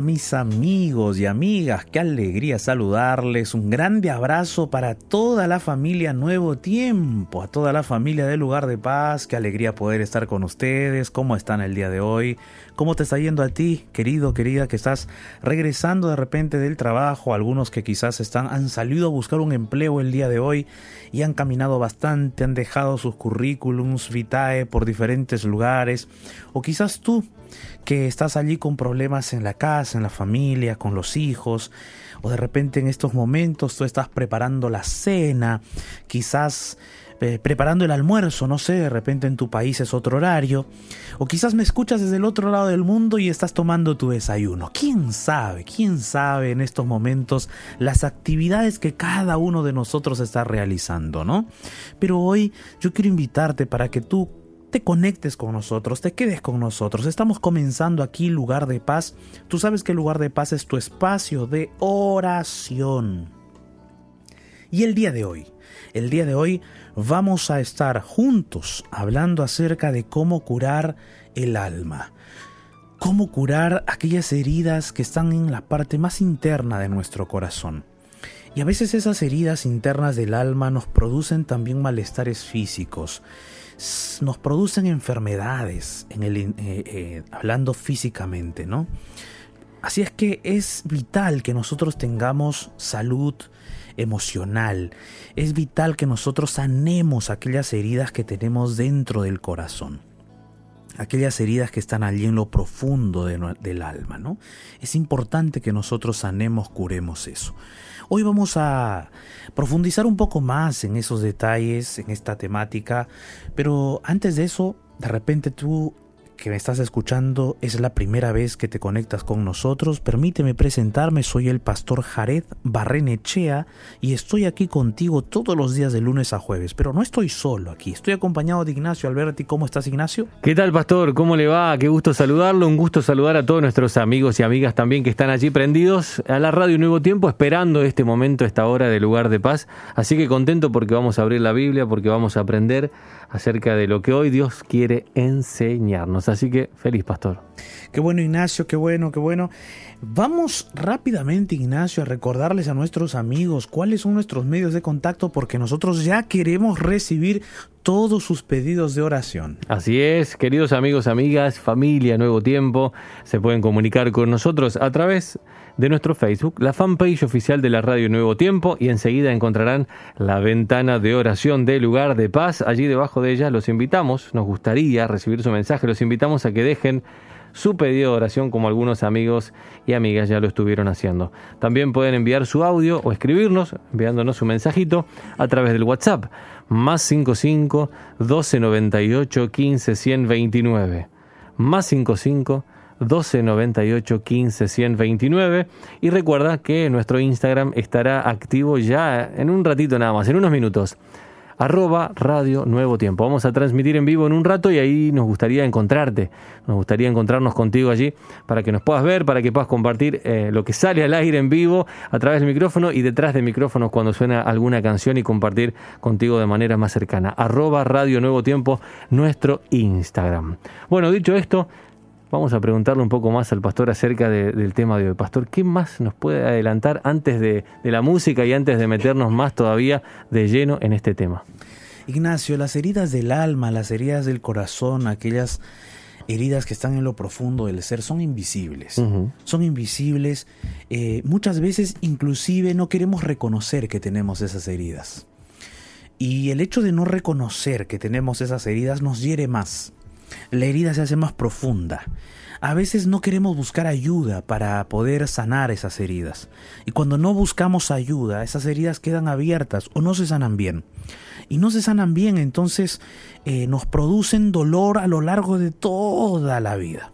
mis amigos y amigas, qué alegría saludarles. Un grande abrazo para toda la familia Nuevo Tiempo, a toda la familia del Lugar de Paz. Qué alegría poder estar con ustedes. ¿Cómo están el día de hoy? ¿Cómo te está yendo a ti, querido, querida, que estás regresando de repente del trabajo? Algunos que quizás están, han salido a buscar un empleo el día de hoy y han caminado bastante, han dejado sus currículums vitae por diferentes lugares. O quizás tú que estás allí con problemas en la casa, en la familia, con los hijos, o de repente en estos momentos tú estás preparando la cena, quizás eh, preparando el almuerzo, no sé, de repente en tu país es otro horario, o quizás me escuchas desde el otro lado del mundo y estás tomando tu desayuno. ¿Quién sabe? ¿Quién sabe en estos momentos las actividades que cada uno de nosotros está realizando, ¿no? Pero hoy yo quiero invitarte para que tú te conectes con nosotros, te quedes con nosotros. Estamos comenzando aquí Lugar de Paz. Tú sabes que Lugar de Paz es tu espacio de oración. Y el día de hoy, el día de hoy vamos a estar juntos hablando acerca de cómo curar el alma. Cómo curar aquellas heridas que están en la parte más interna de nuestro corazón. Y a veces esas heridas internas del alma nos producen también malestares físicos nos producen enfermedades, en el, eh, eh, hablando físicamente, ¿no? Así es que es vital que nosotros tengamos salud emocional. Es vital que nosotros sanemos aquellas heridas que tenemos dentro del corazón. Aquellas heridas que están allí en lo profundo del alma, ¿no? Es importante que nosotros sanemos, curemos eso. Hoy vamos a profundizar un poco más en esos detalles, en esta temática, pero antes de eso, de repente tú que me estás escuchando es la primera vez que te conectas con nosotros, permíteme presentarme, soy el pastor Jared Barrenechea y estoy aquí contigo todos los días de lunes a jueves, pero no estoy solo aquí, estoy acompañado de Ignacio Alberti. ¿Cómo estás Ignacio? ¿Qué tal pastor? ¿Cómo le va? Qué gusto saludarlo, un gusto saludar a todos nuestros amigos y amigas también que están allí prendidos a la radio Nuevo Tiempo esperando este momento, esta hora de lugar de paz. Así que contento porque vamos a abrir la Biblia, porque vamos a aprender acerca de lo que hoy Dios quiere enseñarnos. Así que feliz pastor. Qué bueno Ignacio, qué bueno, qué bueno. Vamos rápidamente Ignacio a recordarles a nuestros amigos cuáles son nuestros medios de contacto porque nosotros ya queremos recibir todos sus pedidos de oración. Así es, queridos amigos, amigas, familia, nuevo tiempo, se pueden comunicar con nosotros a través de nuestro Facebook, la fanpage oficial de la radio Nuevo Tiempo y enseguida encontrarán la ventana de oración de lugar de paz. Allí debajo de ella los invitamos, nos gustaría recibir su mensaje, los invitamos a que dejen su pedido de oración como algunos amigos y amigas ya lo estuvieron haciendo. También pueden enviar su audio o escribirnos enviándonos su mensajito a través del WhatsApp más 55 1298 15 129 más 55 1298 15 129 y recuerda que nuestro Instagram estará activo ya en un ratito nada más, en unos minutos arroba Radio Nuevo Tiempo. Vamos a transmitir en vivo en un rato y ahí nos gustaría encontrarte, nos gustaría encontrarnos contigo allí para que nos puedas ver, para que puedas compartir eh, lo que sale al aire en vivo a través del micrófono y detrás del micrófono cuando suena alguna canción y compartir contigo de manera más cercana. Arroba Radio Nuevo Tiempo, nuestro Instagram. Bueno, dicho esto, Vamos a preguntarle un poco más al pastor acerca del tema de hoy. Pastor, ¿qué más nos puede adelantar antes de, la música y antes de meternos más todavía de lleno en este tema? Ignacio, las heridas del alma, las heridas del corazón, aquellas heridas que están en lo profundo del ser son invisibles. Son invisibles. Eh, muchas veces inclusive no queremos reconocer que tenemos esas heridas. Y el hecho de no reconocer que tenemos esas heridas nos hiere más. La herida se hace más profunda. A veces no queremos buscar ayuda para poder sanar esas heridas. Y cuando no buscamos ayuda, esas heridas quedan abiertas o no se sanan bien. Y no se sanan bien, entonces eh, nos producen dolor a lo largo de toda la vida.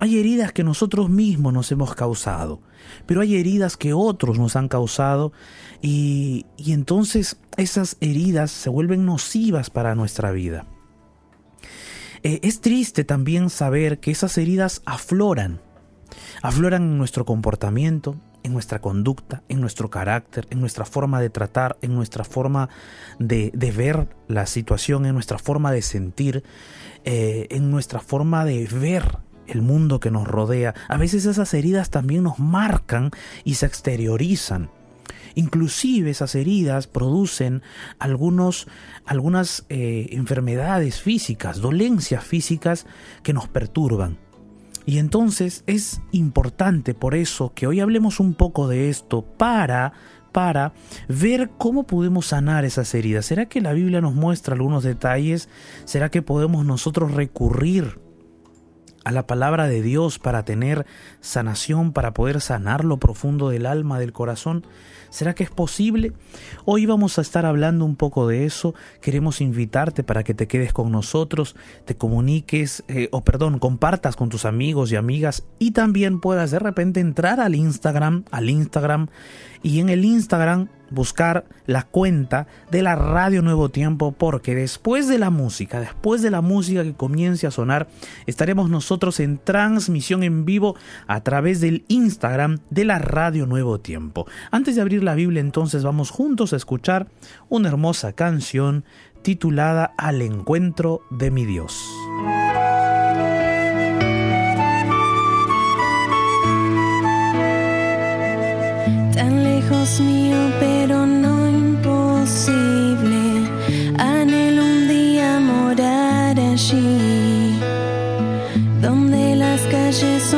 Hay heridas que nosotros mismos nos hemos causado, pero hay heridas que otros nos han causado y, y entonces esas heridas se vuelven nocivas para nuestra vida. Eh, es triste también saber que esas heridas afloran, afloran en nuestro comportamiento, en nuestra conducta, en nuestro carácter, en nuestra forma de tratar, en nuestra forma de, ver la situación, en nuestra forma de sentir, eh, en nuestra forma de ver el mundo que nos rodea. A veces esas heridas también nos marcan y se exteriorizan. Inclusive esas heridas producen algunos, algunas eh, enfermedades físicas, dolencias físicas que nos perturban. Y entonces es importante por eso que hoy hablemos un poco de esto para para ver cómo podemos sanar esas heridas. ¿Será que la Biblia nos muestra algunos detalles? ¿Será que podemos nosotros recurrir a la palabra de Dios para tener sanación, para poder sanar lo profundo del alma, del corazón? ¿Será que es posible? Hoy vamos a estar hablando un poco de eso. Queremos invitarte para que te quedes con nosotros, te comuniques, eh, o perdón, compartas con tus amigos y amigas y también puedas de repente entrar al Instagram, al Instagram y en el Instagram buscar la cuenta de la Radio Nuevo Tiempo porque después de la música, después de la música que comience a sonar, estaremos nosotros en transmisión en vivo a través del Instagram de la Radio Nuevo Tiempo. Antes de abrir la Biblia entonces vamos juntos a escuchar una hermosa canción titulada Al encuentro de mi Dios. Lejos mío, pero no imposible. Anhelo un día morar allí, donde las calles son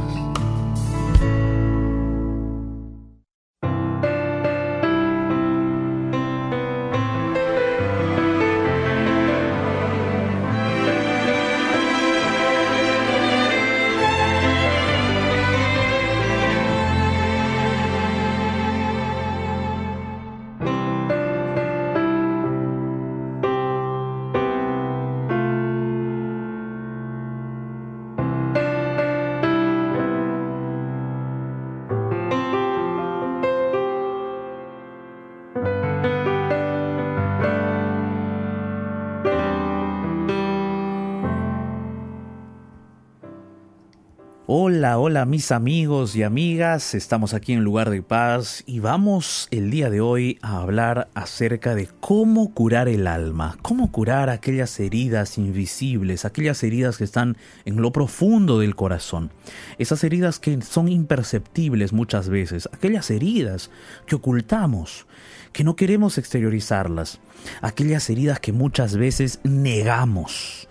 Hola, mis amigos y amigas, estamos aquí en Lugar de Paz y vamos el día de hoy a hablar acerca de cómo curar el alma, cómo curar aquellas heridas invisibles, aquellas heridas que están en lo profundo del corazón, esas heridas que son imperceptibles muchas veces, aquellas heridas que ocultamos, que no queremos exteriorizarlas, aquellas heridas que muchas veces negamos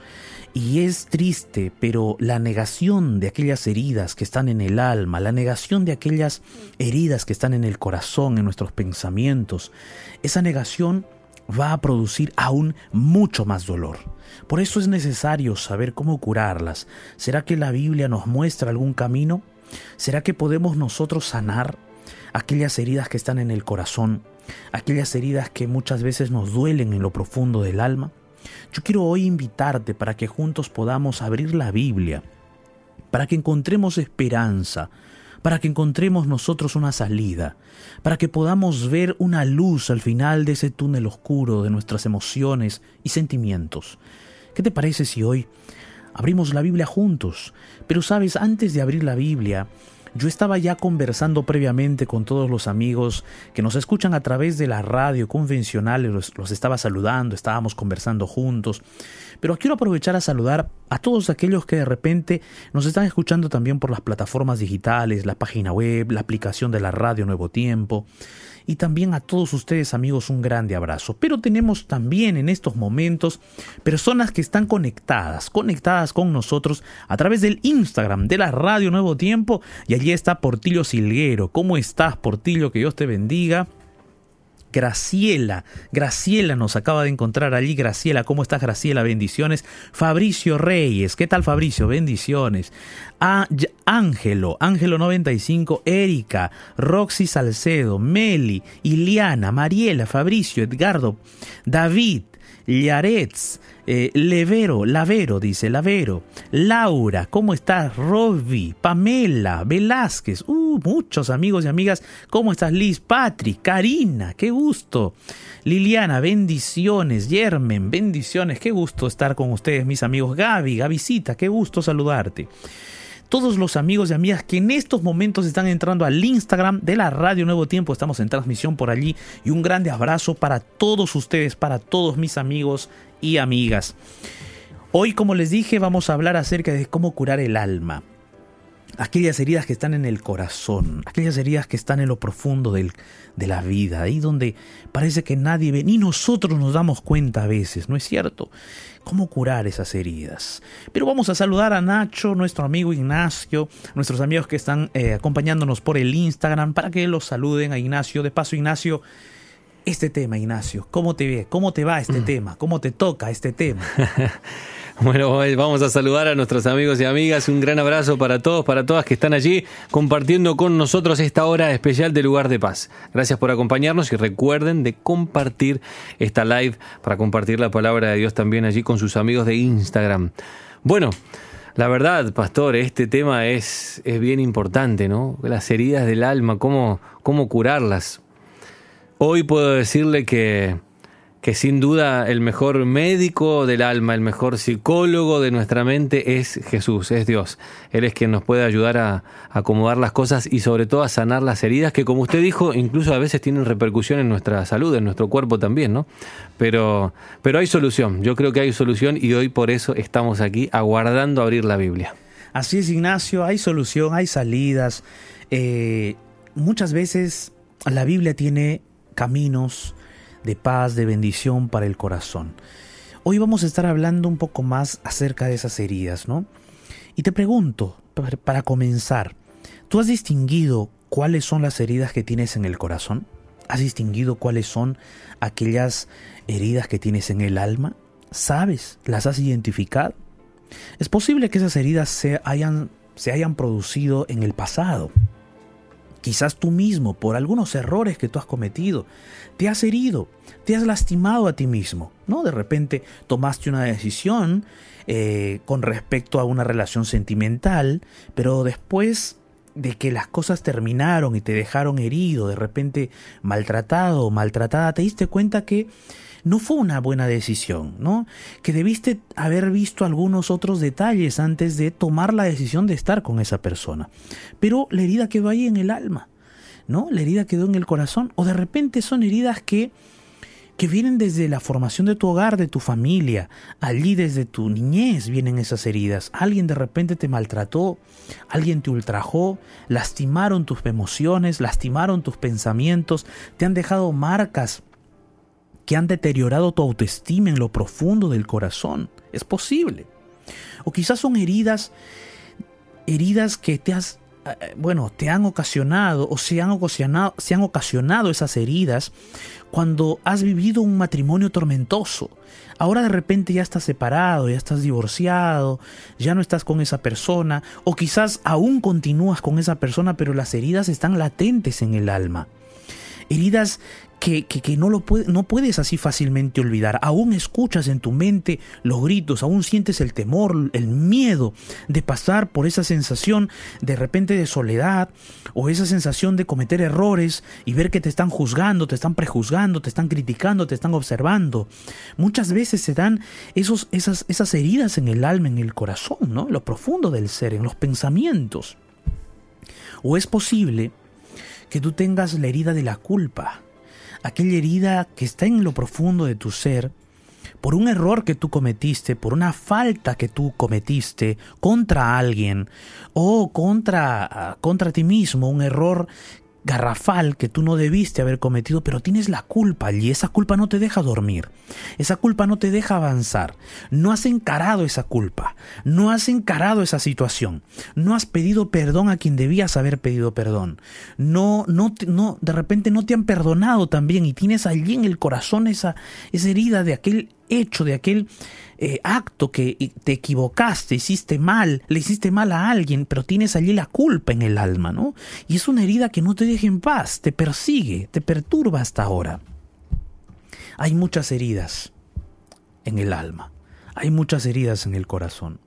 y es triste, pero la negación de aquellas heridas que están en el alma, la negación de aquellas heridas que están en el corazón, en nuestros pensamientos, esa negación va a producir aún mucho más dolor. Por eso es necesario saber cómo curarlas. ¿Será que la Biblia nos muestra algún camino? ¿Será que podemos nosotros sanar aquellas heridas que están en el corazón, aquellas heridas que muchas veces nos duelen en lo profundo del alma? Yo quiero hoy invitarte para que juntos podamos abrir la Biblia, para que encontremos esperanza, para que encontremos nosotros una salida, para que podamos ver una luz al final de ese túnel oscuro de nuestras emociones y sentimientos. ¿Qué te parece si hoy abrimos la Biblia juntos? Pero sabes, antes de abrir la Biblia, yo estaba ya conversando previamente con todos los amigos que nos escuchan a través de la radio convencional, los, los, estaba saludando, estábamos conversando juntos, pero quiero aprovechar a saludar a todos aquellos que de repente nos están escuchando también por las plataformas digitales, la página web, la aplicación de la radio Nuevo Tiempo y también a todos ustedes amigos un grande abrazo. Pero tenemos también en estos momentos personas que están conectadas, conectadas con nosotros a través del Instagram de la Radio Nuevo Tiempo y allí está Portillo Silguero. ¿Cómo estás Portillo? Que Dios te bendiga. Graciela, Graciela nos acaba de encontrar allí. Graciela, ¿cómo estás Graciela? Bendiciones. Fabricio Reyes, ¿qué tal Fabricio? Bendiciones. Ángelo, Ángelo 95, Erika, Roxy Salcedo, Meli, Iliana, Mariela, Fabricio, Edgardo, David, Yaretz, eh, Levero, Lavero, dice Lavero, Laura, ¿cómo estás? Robbie, Pamela, Velázquez, uh, muchos amigos y amigas, ¿cómo estás? Liz, Patrick, Karina, qué gusto. Liliana, bendiciones, Yermen, bendiciones, qué gusto estar con ustedes, mis amigos. Gaby, Gavisita, qué gusto saludarte todos los amigos y amigas que en estos momentos están entrando al Instagram de la Radio Nuevo Tiempo. Estamos en transmisión por allí y un grande abrazo para todos ustedes, para todos mis amigos y amigas. Hoy, como les dije, vamos a hablar acerca de cómo curar el alma. Aquellas heridas que están en el corazón, aquellas heridas que están en lo profundo del, de la vida, ahí donde parece que nadie ve, ni nosotros nos damos cuenta a veces, ¿no es cierto? ¿Cómo curar esas heridas? Pero vamos a saludar a Nacho, nuestro amigo Ignacio, nuestros amigos que están eh, acompañándonos por el Instagram, para que los saluden a Ignacio. De paso, Ignacio, este tema, Ignacio, ¿cómo te ve? ¿Cómo te va este mm. tema? ¿Cómo te toca este tema? Bueno, vamos a saludar a nuestros amigos y amigas. Un gran abrazo para todos, para todas que están allí compartiendo con nosotros esta hora especial de Lugar de Paz. Gracias por acompañarnos y recuerden de compartir esta live para compartir la palabra de Dios también allí con sus amigos de Instagram. Bueno, la verdad, pastor, este tema es, es bien importante, ¿no? Las heridas del alma, cómo, cómo curarlas. Hoy puedo decirle que que sin duda el mejor médico del alma, el mejor psicólogo de nuestra mente es Jesús, es Dios. Él es quien nos puede ayudar a, acomodar las cosas y sobre todo a sanar las heridas que, como usted dijo, incluso a veces tienen repercusión en nuestra salud, en nuestro cuerpo también, ¿no? Pero, pero hay solución, yo creo que hay solución y hoy por eso estamos aquí aguardando abrir la Biblia. Así es, Ignacio, hay solución, hay salidas. Eh, muchas veces la Biblia tiene caminos, de paz, de bendición para el corazón. Hoy vamos a estar hablando un poco más acerca de esas heridas, ¿no? Y te pregunto, para comenzar, ¿tú has distinguido cuáles son las heridas que tienes en el corazón? ¿Has distinguido cuáles son aquellas heridas que tienes en el alma? ¿Sabes? ¿Las has identificado? Es posible que esas heridas se hayan, se hayan producido en el pasado. Quizás tú mismo, por algunos errores que tú has cometido, te has herido, te has lastimado a ti mismo, ¿no? De repente tomaste una decisión eh, con respecto a una relación sentimental, pero después de que las cosas terminaron y te dejaron herido, de repente maltratado o maltratada, te diste cuenta que no fue una buena decisión, ¿no? Que debiste haber visto algunos otros detalles antes de tomar la decisión de estar con esa persona. Pero la herida quedó ahí en el alma, ¿no? La herida quedó en el corazón. O de repente son heridas que que vienen desde la formación de tu hogar, de tu familia. Allí desde tu niñez vienen esas heridas. Alguien de repente te maltrató, alguien te ultrajó, lastimaron tus emociones, lastimaron tus pensamientos, te han dejado marcas que han deteriorado tu autoestima en lo profundo del corazón. Es posible. O quizás son heridas, heridas que te has eh, bueno, te han ocasionado o se han ocasionado, se han ocasionado esas heridas cuando has vivido un matrimonio tormentoso. Ahora de repente ya estás separado, ya estás divorciado, ya no estás con esa persona, o quizás aún continúas con esa persona, pero las heridas están latentes en el alma. Heridas que, no, lo no puedes así fácilmente olvidar. Aún escuchas en tu mente los gritos, aún sientes el temor, el miedo de pasar por esa sensación de repente de soledad o esa sensación de cometer errores y ver que te están juzgando, te están prejuzgando, te están criticando, te están observando. Muchas veces se dan esos, esas, esas heridas en el alma, en el corazón, ¿no? En lo profundo del ser, en los pensamientos. O es posible que tú tengas la herida de la culpa aquella herida que está en lo profundo de tu ser, por un error que tú cometiste, por una falta que tú cometiste contra alguien o contra, contra ti mismo, un error garrafal que tú no debiste haber cometido, pero tienes la culpa y esa culpa no te deja dormir, esa culpa no te deja avanzar, no has encarado esa culpa, no has encarado esa situación, no has pedido perdón a quien debías haber pedido perdón, no, no, no, de repente no te han perdonado también y tienes allí en el corazón esa, esa herida de aquel hecho, de aquel eh, acto que te equivocaste, hiciste mal, le hiciste mal a alguien, pero tienes allí la culpa en el alma, ¿no? Y es una herida que no te deja en paz, te persigue, te perturba hasta ahora. Hay muchas heridas en el alma, hay muchas heridas en el corazón.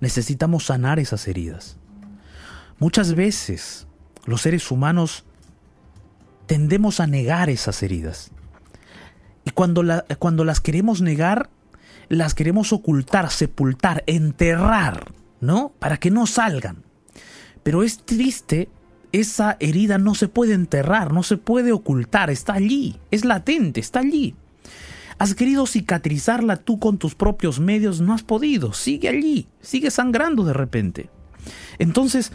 Necesitamos sanar esas heridas. Muchas veces los seres humanos tendemos a negar esas heridas. Y cuando, cuando las queremos negar, las queremos ocultar, sepultar, enterrar, ¿no? Para que no salgan. Pero es triste, esa herida no se puede enterrar, no se puede ocultar, está allí, es latente, está allí. Has querido cicatrizarla tú con tus propios medios, no has podido, sigue allí, sigue sangrando de repente. Entonces,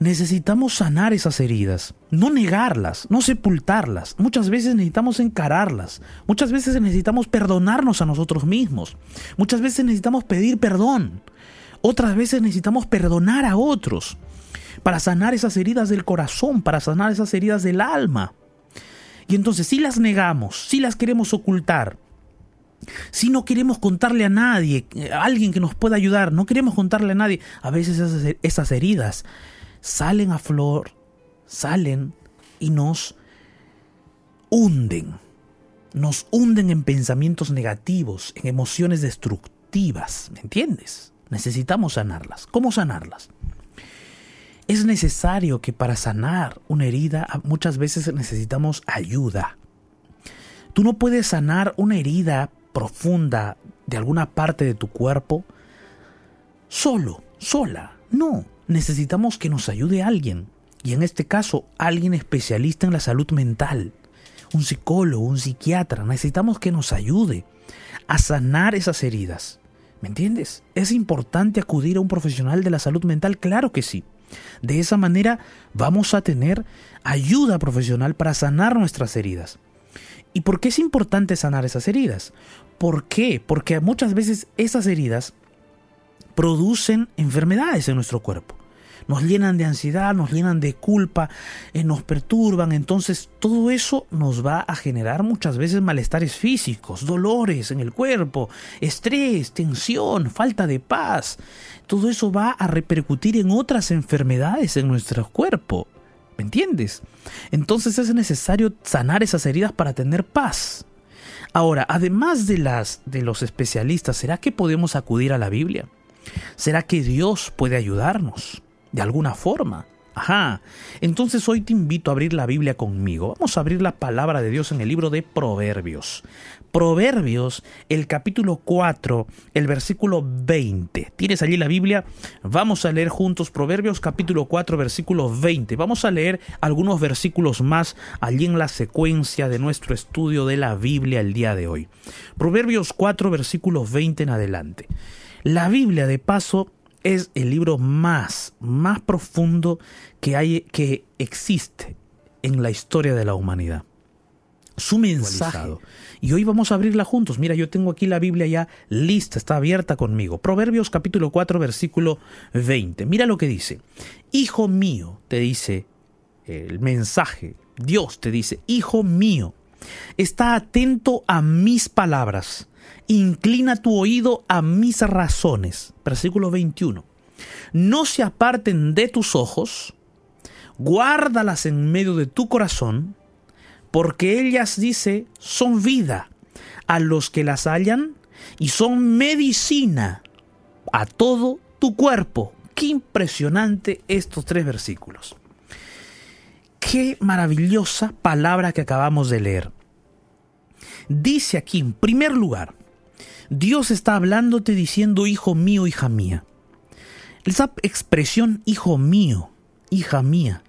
necesitamos sanar esas heridas, no negarlas, no sepultarlas. Muchas veces necesitamos encararlas, muchas veces necesitamos perdonarnos a nosotros mismos, muchas veces necesitamos pedir perdón, otras veces necesitamos perdonar a otros para sanar esas heridas del corazón, para sanar esas heridas del alma. Y entonces si las negamos, si las queremos ocultar, si no queremos contarle a nadie, a alguien que nos pueda ayudar, no queremos contarle a nadie, a veces esas, esas heridas salen a flor, salen y nos hunden. Nos hunden en pensamientos negativos, en emociones destructivas. ¿Me entiendes? Necesitamos sanarlas. ¿Cómo sanarlas? Es necesario que para sanar una herida muchas veces necesitamos ayuda. Tú no puedes sanar una herida profunda de alguna parte de tu cuerpo solo, sola. No, necesitamos que nos ayude alguien. Y en este caso, alguien especialista en la salud mental. Un psicólogo, un psiquiatra. Necesitamos que nos ayude a sanar esas heridas. ¿Me entiendes? ¿Es importante acudir a un profesional de la salud mental? Claro que sí. De esa manera vamos a tener ayuda profesional para sanar nuestras heridas. ¿Y por qué es importante sanar esas heridas? ¿Por qué? Porque muchas veces esas heridas producen enfermedades en nuestro cuerpo. Nos llenan de ansiedad, nos llenan de culpa, eh, nos perturban. Entonces todo eso nos va a generar muchas veces malestares físicos, dolores en el cuerpo, estrés, tensión, falta de paz. Todo eso va a repercutir en otras enfermedades en nuestro cuerpo. ¿Me entiendes? Entonces es necesario sanar esas heridas para tener paz. Ahora, además de las de los especialistas, ¿será que podemos acudir a la Biblia? ¿Será que Dios puede ayudarnos de alguna forma? Ajá. Entonces hoy te invito a abrir la Biblia conmigo. Vamos a abrir la palabra de Dios en el libro de Proverbios. Proverbios, el capítulo 4, el versículo 20. ¿Tienes allí la Biblia? Vamos a leer juntos Proverbios capítulo 4, versículo 20. Vamos a leer algunos versículos más allí en la secuencia de nuestro estudio de la Biblia el día de hoy. Proverbios 4, versículo 20 en adelante. La Biblia, de paso, es el libro más, más profundo que, hay, que existe en la historia de la humanidad. Su mensaje. Y hoy vamos a abrirla juntos. Mira, yo tengo aquí la Biblia ya lista, está abierta conmigo. Proverbios capítulo 4, versículo 20. Mira lo que dice. Hijo mío, te dice el mensaje. Dios te dice, Hijo mío, está atento a mis palabras inclina tu oído a mis razones. Versículo 21. No se aparten de tus ojos, guárdalas en medio de tu corazón, porque ellas, dice, son vida a los que las hallan y son medicina a todo tu cuerpo. Qué impresionante estos tres versículos. Qué maravillosa palabra que acabamos de leer. Dice aquí, en primer lugar, Dios está hablándote diciendo, hijo mío, hija mía. Esa expresión, hijo mío, hija mía,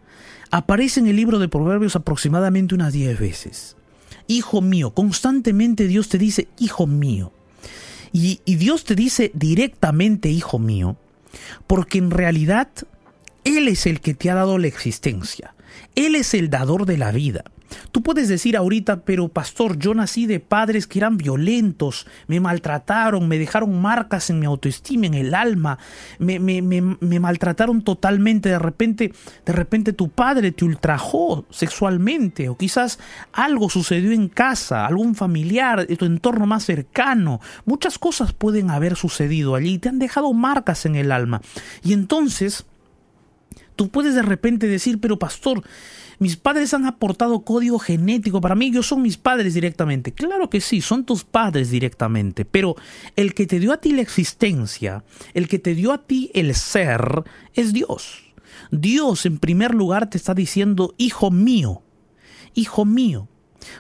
aparece en el libro de Proverbios aproximadamente unas diez veces. Hijo mío, constantemente Dios te dice, hijo mío. Y, y Dios te dice directamente, hijo mío, porque en realidad Él es el que te ha dado la existencia. Él es el dador de la vida. Tú puedes decir ahorita, pero pastor, yo nací de padres que eran violentos, me maltrataron, me dejaron marcas en mi autoestima, en el alma, me, me, me, maltrataron totalmente. De repente, de repente tu padre te ultrajó sexualmente, o quizás algo sucedió en casa, algún familiar, de tu entorno más cercano. Muchas cosas pueden haber sucedido allí, te han dejado marcas en el alma. Y entonces, tú puedes de repente decir, pero pastor, mis padres han aportado código genético para mí, yo son mis padres directamente. Claro que sí, son tus padres directamente, pero el que te dio a ti la existencia, el que te dio a ti el ser, es Dios. Dios en primer lugar te está diciendo, hijo mío, hijo mío,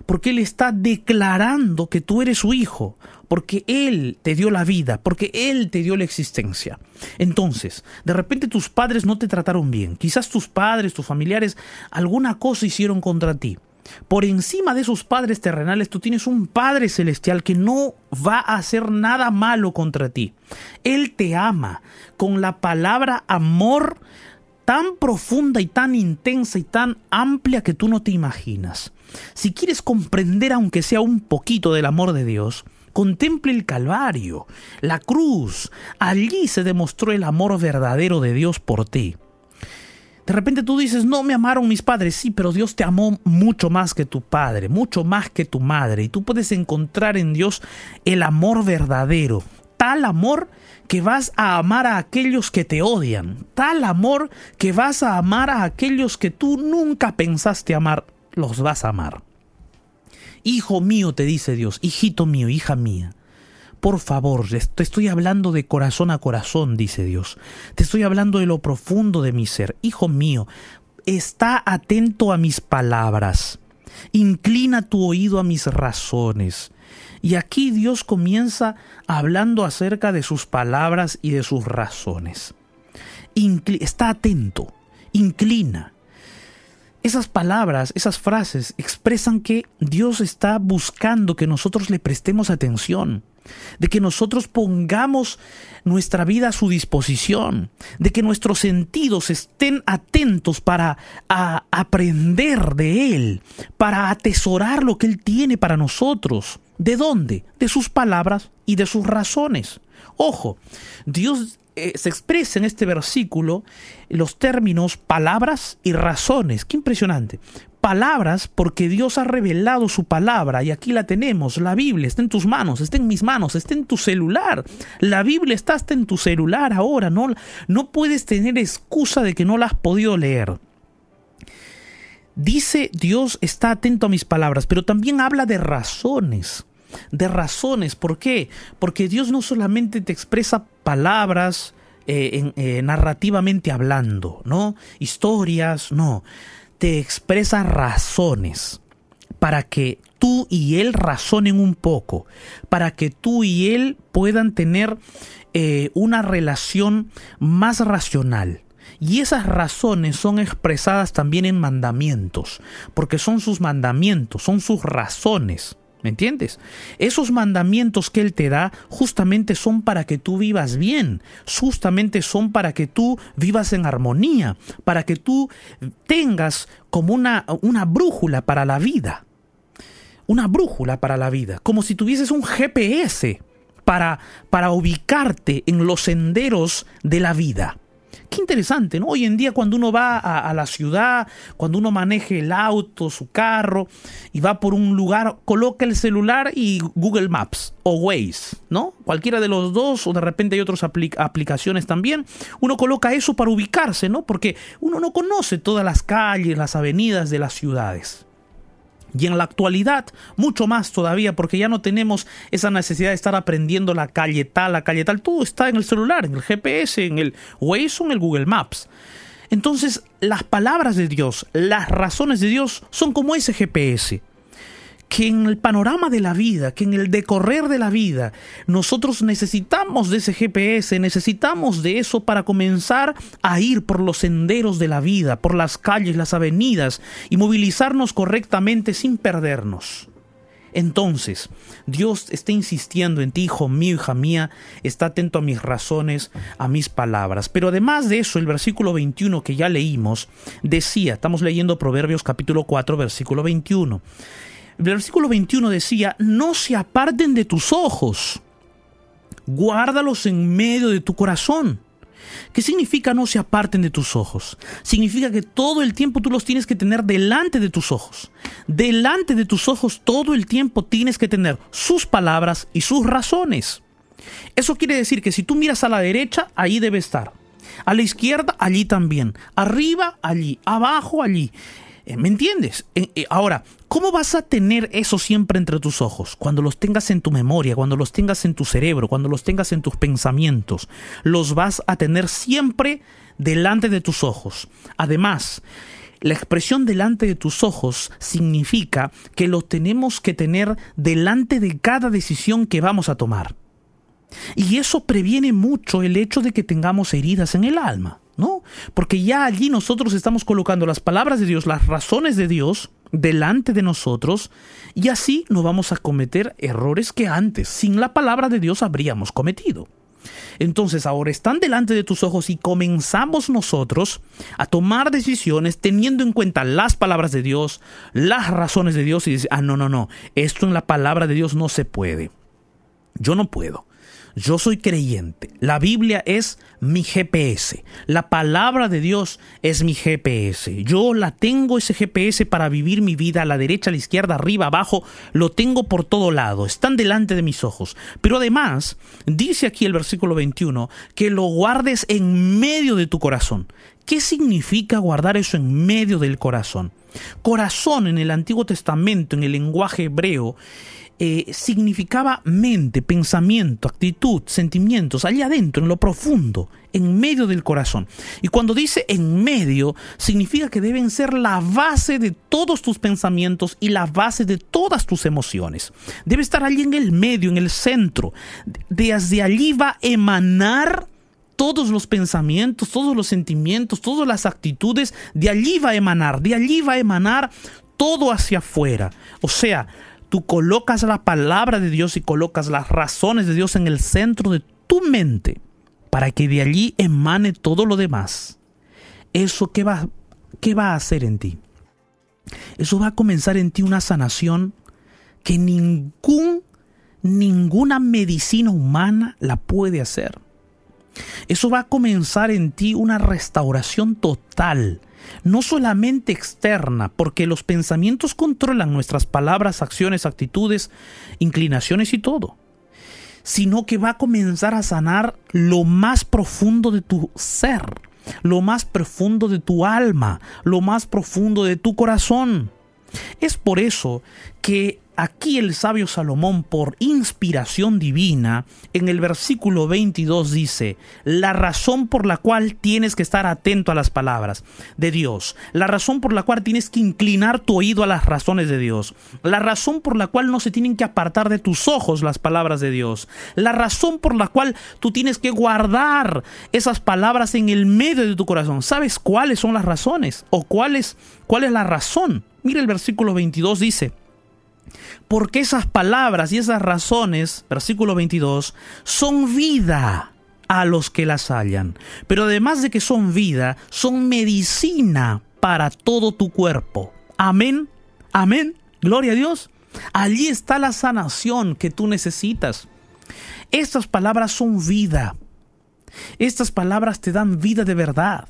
porque Él está declarando que tú eres su hijo, porque Él te dio la vida, porque Él te dio la existencia. Entonces, de repente tus padres no te trataron bien, quizás tus padres, tus familiares, alguna cosa hicieron contra ti. Por encima de esos padres terrenales, tú tienes un Padre celestial que no va a hacer nada malo contra ti. Él te ama con la palabra amor tan profunda y tan intensa y tan amplia que tú no te imaginas. Si quieres comprender aunque sea un poquito del amor de Dios, Contemple el Calvario, la cruz. Allí se demostró el amor verdadero de Dios por ti. De repente tú dices, no me amaron mis padres, sí, pero Dios te amó mucho más que tu padre, mucho más que tu madre. Y tú puedes encontrar en Dios el amor verdadero, tal amor que vas a amar a aquellos que te odian, tal amor que vas a amar a aquellos que tú nunca pensaste amar, los vas a amar. Hijo mío, te dice Dios, hijito mío, hija mía. Por favor, te estoy hablando de corazón a corazón, dice Dios. Te estoy hablando de lo profundo de mi ser. Hijo mío, está atento a mis palabras. Inclina tu oído a mis razones. Y aquí Dios comienza hablando acerca de sus palabras y de sus razones. está atento, inclina. Esas palabras, esas frases expresan que Dios está buscando que nosotros le prestemos atención, de que nosotros pongamos nuestra vida a su disposición, de que nuestros sentidos estén atentos para aprender de Él, para atesorar lo que Él tiene para nosotros. ¿De dónde? De sus palabras y de sus razones. Ojo, Dios eh, se expresa en este versículo los términos palabras y razones. Qué impresionante. Palabras porque Dios ha revelado su palabra y aquí la tenemos. La Biblia está en tus manos, está en mis manos, está en tu celular. La Biblia está hasta en tu celular ahora. No, no puedes tener excusa de que no la has podido leer. Dice Dios está atento a mis palabras, pero también habla de razones de razones. ¿Por qué? Porque Dios no solamente te expresa palabras eh, eh, narrativamente hablando, ¿no? Historias, no. Te expresa razones para que tú y él razonen un poco, para que tú y él puedan tener eh, una relación más racional. Y esas razones son expresadas también en mandamientos, porque son sus mandamientos, son sus razones. ¿Me entiendes? Esos mandamientos que Él te da justamente son para que tú vivas bien, justamente son para que tú vivas en armonía, para que tú tengas como una, una brújula para la vida. Una brújula para la vida, como si tuvieses un GPS para, para ubicarte en los senderos de la vida. Qué interesante, ¿no? Hoy en día cuando uno va a, la ciudad, cuando uno maneje el auto, su carro y va por un lugar, coloca el celular y Google Maps o Waze, ¿no? Cualquiera de los dos o de repente hay otras aplicaciones también. Uno coloca eso para ubicarse, ¿no? Porque uno no conoce todas las calles, las avenidas de las ciudades. Y en la actualidad, mucho más todavía, porque ya no tenemos esa necesidad de estar aprendiendo la calle tal, la calle tal. Todo está en el celular, en el GPS, en el Waze o en el Google Maps. Entonces, las palabras de Dios, las razones de Dios son como ese GPS que en el panorama de la vida, que en el decorrer de la vida, nosotros necesitamos de ese GPS, necesitamos de eso para comenzar a ir por los senderos de la vida, por las calles, las avenidas y movilizarnos correctamente sin perdernos. Entonces, Dios está insistiendo en ti, hijo mío, hija mía, está atento a mis razones, a mis palabras. Pero además de eso, el versículo 21 que ya leímos decía, estamos leyendo Proverbios capítulo 4, versículo 21. El versículo 21 decía, no se aparten de tus ojos, guárdalos en medio de tu corazón. ¿Qué significa no se aparten de tus ojos? Significa que todo el tiempo tú los tienes que tener delante de tus ojos. Delante de tus ojos todo el tiempo tienes que tener sus palabras y sus razones. Eso quiere decir que si tú miras a la derecha, ahí debe estar. A la izquierda, allí también. Arriba, allí. Abajo, allí. Eh, ¿Me entiendes? Eh, eh, ahora, ¿cómo vas a tener eso siempre entre tus ojos? Cuando los tengas en tu memoria, cuando los tengas en tu cerebro, cuando los tengas en tus pensamientos. Los vas a tener siempre delante de tus ojos. Además, la expresión delante de tus ojos significa que los tenemos que tener delante de cada decisión que vamos a tomar. Y eso previene mucho el hecho de que tengamos heridas en el alma. ¿No? Porque ya allí nosotros estamos colocando las palabras de Dios, las razones de Dios delante de nosotros y así no vamos a cometer errores que antes sin la palabra de Dios habríamos cometido. Entonces ahora están delante de tus ojos y comenzamos nosotros a tomar decisiones teniendo en cuenta las palabras de Dios, las razones de Dios y decir, ah, no, no, no, esto en la palabra de Dios no se puede. Yo no puedo. Yo soy creyente. La Biblia es mi GPS. La palabra de Dios es mi GPS. Yo la tengo ese GPS para vivir mi vida a la derecha, a la izquierda, arriba, abajo. Lo tengo por todo lado. Están delante de mis ojos. Pero además, dice aquí el versículo 21, que lo guardes en medio de tu corazón. ¿Qué significa guardar eso en medio del corazón? Corazón en el Antiguo Testamento, en el lenguaje hebreo, eh, significaba mente, pensamiento, actitud, sentimientos, allá adentro, en lo profundo, en medio del corazón. Y cuando dice en medio, significa que deben ser la base de todos tus pensamientos y la base de todas tus emociones. Debe estar allí en el medio, en el centro. Desde allí va a emanar todos los pensamientos, todos los sentimientos, todas las actitudes, de allí va a emanar, de allí va a emanar todo hacia afuera. O sea, tú colocas la palabra de Dios y colocas las razones de Dios en el centro de tu mente para que de allí emane todo lo demás. ¿Eso qué va, qué va a hacer en ti? Eso va a comenzar en ti una sanación que ningún, ninguna medicina humana la puede hacer. Eso va a comenzar en ti una restauración total, no solamente externa, porque los pensamientos controlan nuestras palabras, acciones, actitudes, inclinaciones y todo, sino que va a comenzar a sanar lo más profundo de tu ser, lo más profundo de tu alma, lo más profundo de tu corazón. Es por eso que Aquí el sabio Salomón, por inspiración divina, en el versículo 22 dice, la razón por la cual tienes que estar atento a las palabras de Dios, la razón por la cual tienes que inclinar tu oído a las razones de Dios, la razón por la cual no se tienen que apartar de tus ojos las palabras de Dios, la razón por la cual tú tienes que guardar esas palabras en el medio de tu corazón. ¿Sabes cuáles son las razones? ¿O cuál es, cuál es la razón? Mira el versículo 22 dice, porque esas palabras y esas razones, versículo 22, son vida a los que las hallan. Pero además de que son vida, son medicina para todo tu cuerpo. Amén. Amén. Gloria a Dios. Allí está la sanación que tú necesitas. Estas palabras son vida. Estas palabras te dan vida de verdad.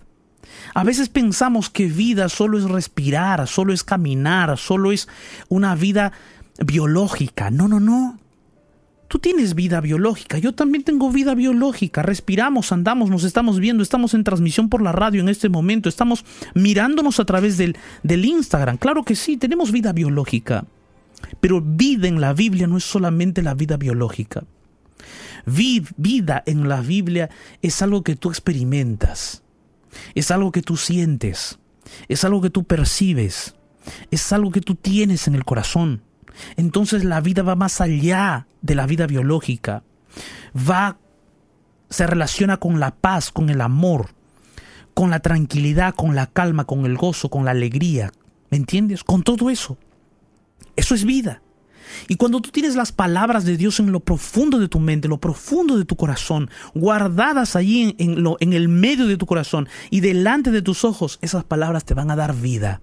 A veces pensamos que vida solo es respirar, solo es caminar, solo es una vida biológica. No, no, no. Tú tienes vida biológica, yo también tengo vida biológica. Respiramos, andamos, nos estamos viendo, estamos en transmisión por la radio en este momento, estamos mirándonos a través del, del Instagram. Claro que sí, tenemos vida biológica. Pero vida en la Biblia no es solamente la vida biológica. vida en la Biblia es algo que tú experimentas, es algo que tú sientes, es algo que tú percibes, es algo que tú tienes en el corazón. Entonces la vida va más allá de la vida biológica. Va, se relaciona con la paz, con el amor, con la tranquilidad, con la calma, con el gozo, con la alegría. ¿Me entiendes? Con todo eso. Eso es vida. Y cuando tú tienes las palabras de Dios en lo profundo de tu mente, en lo profundo de tu corazón, guardadas allí en, lo, en el medio de tu corazón y delante de tus ojos, esas palabras te van a dar vida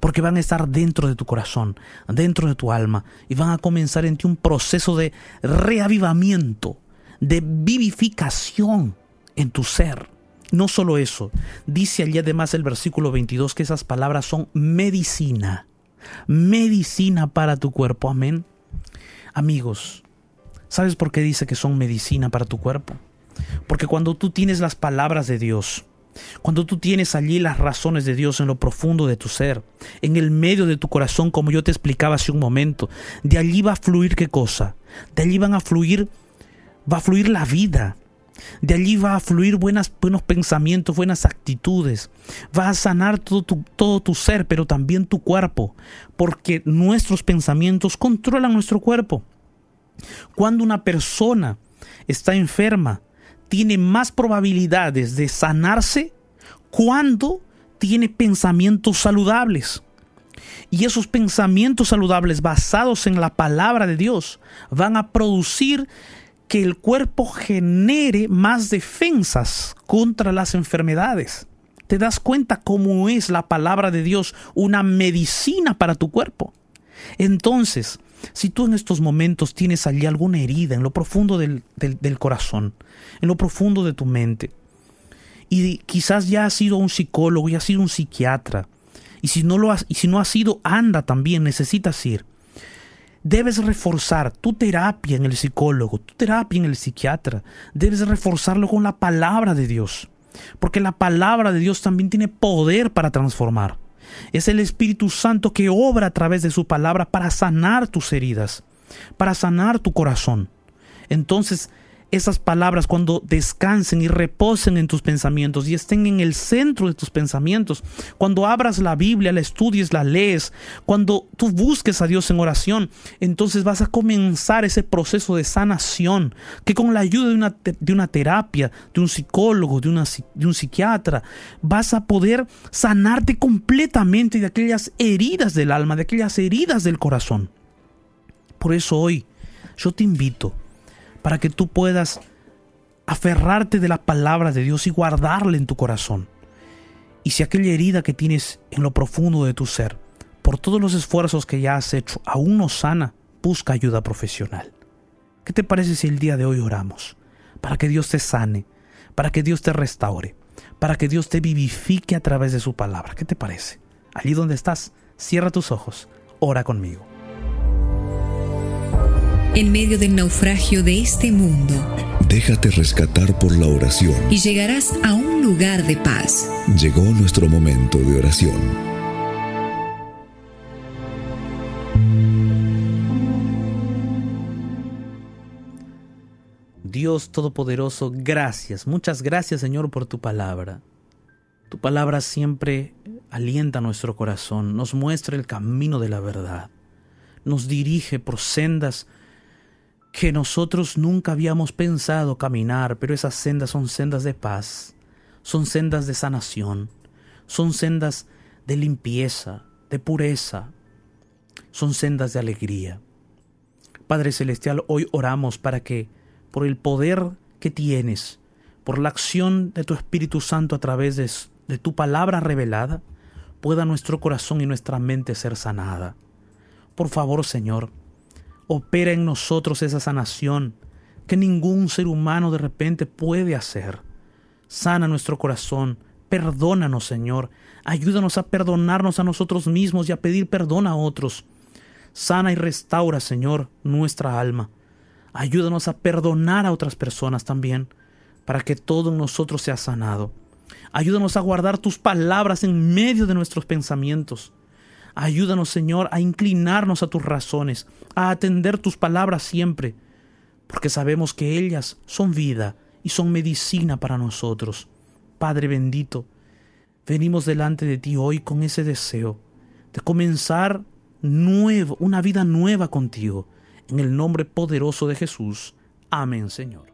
porque van a estar dentro de tu corazón, dentro de tu alma, y van a comenzar en ti un proceso de reavivamiento, de vivificación en tu ser. No solo eso, dice allí además el versículo 22 que esas palabras son medicina, medicina para tu cuerpo, amén. Amigos, ¿sabes por qué dice que son medicina para tu cuerpo? Porque cuando tú tienes las palabras de Dios, cuando tú tienes allí las razones de Dios en lo profundo de tu ser, en el medio de tu corazón, como yo te explicaba hace un momento, de allí va a fluir qué cosa? De allí van a fluir, va a fluir la vida. De allí va a fluir buenas, buenos pensamientos, buenas actitudes. Va a sanar todo tu, todo tu ser, pero también tu cuerpo, porque nuestros pensamientos controlan nuestro cuerpo. Cuando una persona está enferma, tiene más probabilidades de sanarse cuando tiene pensamientos saludables. Y esos pensamientos saludables basados en la palabra de Dios van a producir que el cuerpo genere más defensas contra las enfermedades. ¿Te das cuenta cómo es la palabra de Dios una medicina para tu cuerpo? Entonces, si tú en estos momentos tienes allí alguna herida en lo profundo del, corazón, en lo profundo de tu mente, y quizás ya has sido un psicólogo, y has sido un psiquiatra, y si no lo has, y si no has sido, anda también, necesitas ir. Debes reforzar tu terapia en el psicólogo, tu terapia en el psiquiatra. Debes reforzarlo con la palabra de Dios. Porque la palabra de Dios también tiene poder para transformar. Es el Espíritu Santo que obra a través de su palabra para sanar tus heridas, para sanar tu corazón. Entonces, esas palabras cuando descansen y reposen en tus pensamientos y estén en el centro de tus pensamientos. Cuando abras la Biblia, la estudies, la lees, cuando tú busques a Dios en oración, entonces vas a comenzar ese proceso de sanación que con la ayuda de una, de una terapia, de un psicólogo, de, una, de un psiquiatra, vas a poder sanarte completamente de aquellas heridas del alma, de aquellas heridas del corazón. Por eso hoy yo te invito para que tú puedas aferrarte de la palabra de Dios y guardarla en tu corazón. Y si aquella herida que tienes en lo profundo de tu ser, por todos los esfuerzos que ya has hecho, aún no sana, busca ayuda profesional. ¿Qué te parece si el día de hoy oramos? Para que Dios te sane, para que Dios te restaure, para que Dios te vivifique a través de su palabra. ¿Qué te parece? Allí donde estás, cierra tus ojos, ora conmigo en medio del naufragio de este mundo. Déjate rescatar por la oración. Y llegarás a un lugar de paz. Llegó nuestro momento de oración. Dios Todopoderoso, gracias, muchas gracias Señor por tu palabra. Tu palabra siempre alienta nuestro corazón, nos muestra el camino de la verdad, nos dirige por sendas que nosotros nunca habíamos pensado caminar, pero esas sendas son sendas de paz, son sendas de sanación, son sendas de limpieza, de pureza, son sendas de alegría. Padre Celestial, hoy oramos para que, por el poder que tienes, por la acción de tu Espíritu Santo a través de, de tu palabra revelada, pueda nuestro corazón y nuestra mente ser sanada. Por favor, Señor, opera en nosotros esa sanación que ningún ser humano de repente puede hacer. Sana nuestro corazón, perdónanos Señor, ayúdanos a perdonarnos a nosotros mismos y a pedir perdón a otros. Sana y restaura Señor nuestra alma. Ayúdanos a perdonar a otras personas también, para que todo en nosotros sea sanado. Ayúdanos a guardar tus palabras en medio de nuestros pensamientos. Ayúdanos, Señor, a inclinarnos a tus razones, a atender tus palabras siempre, porque sabemos que ellas son vida y son medicina para nosotros. Padre bendito, venimos delante de ti hoy con ese deseo de comenzar nuevo, una vida nueva contigo, en el nombre poderoso de Jesús. Amén, Señor.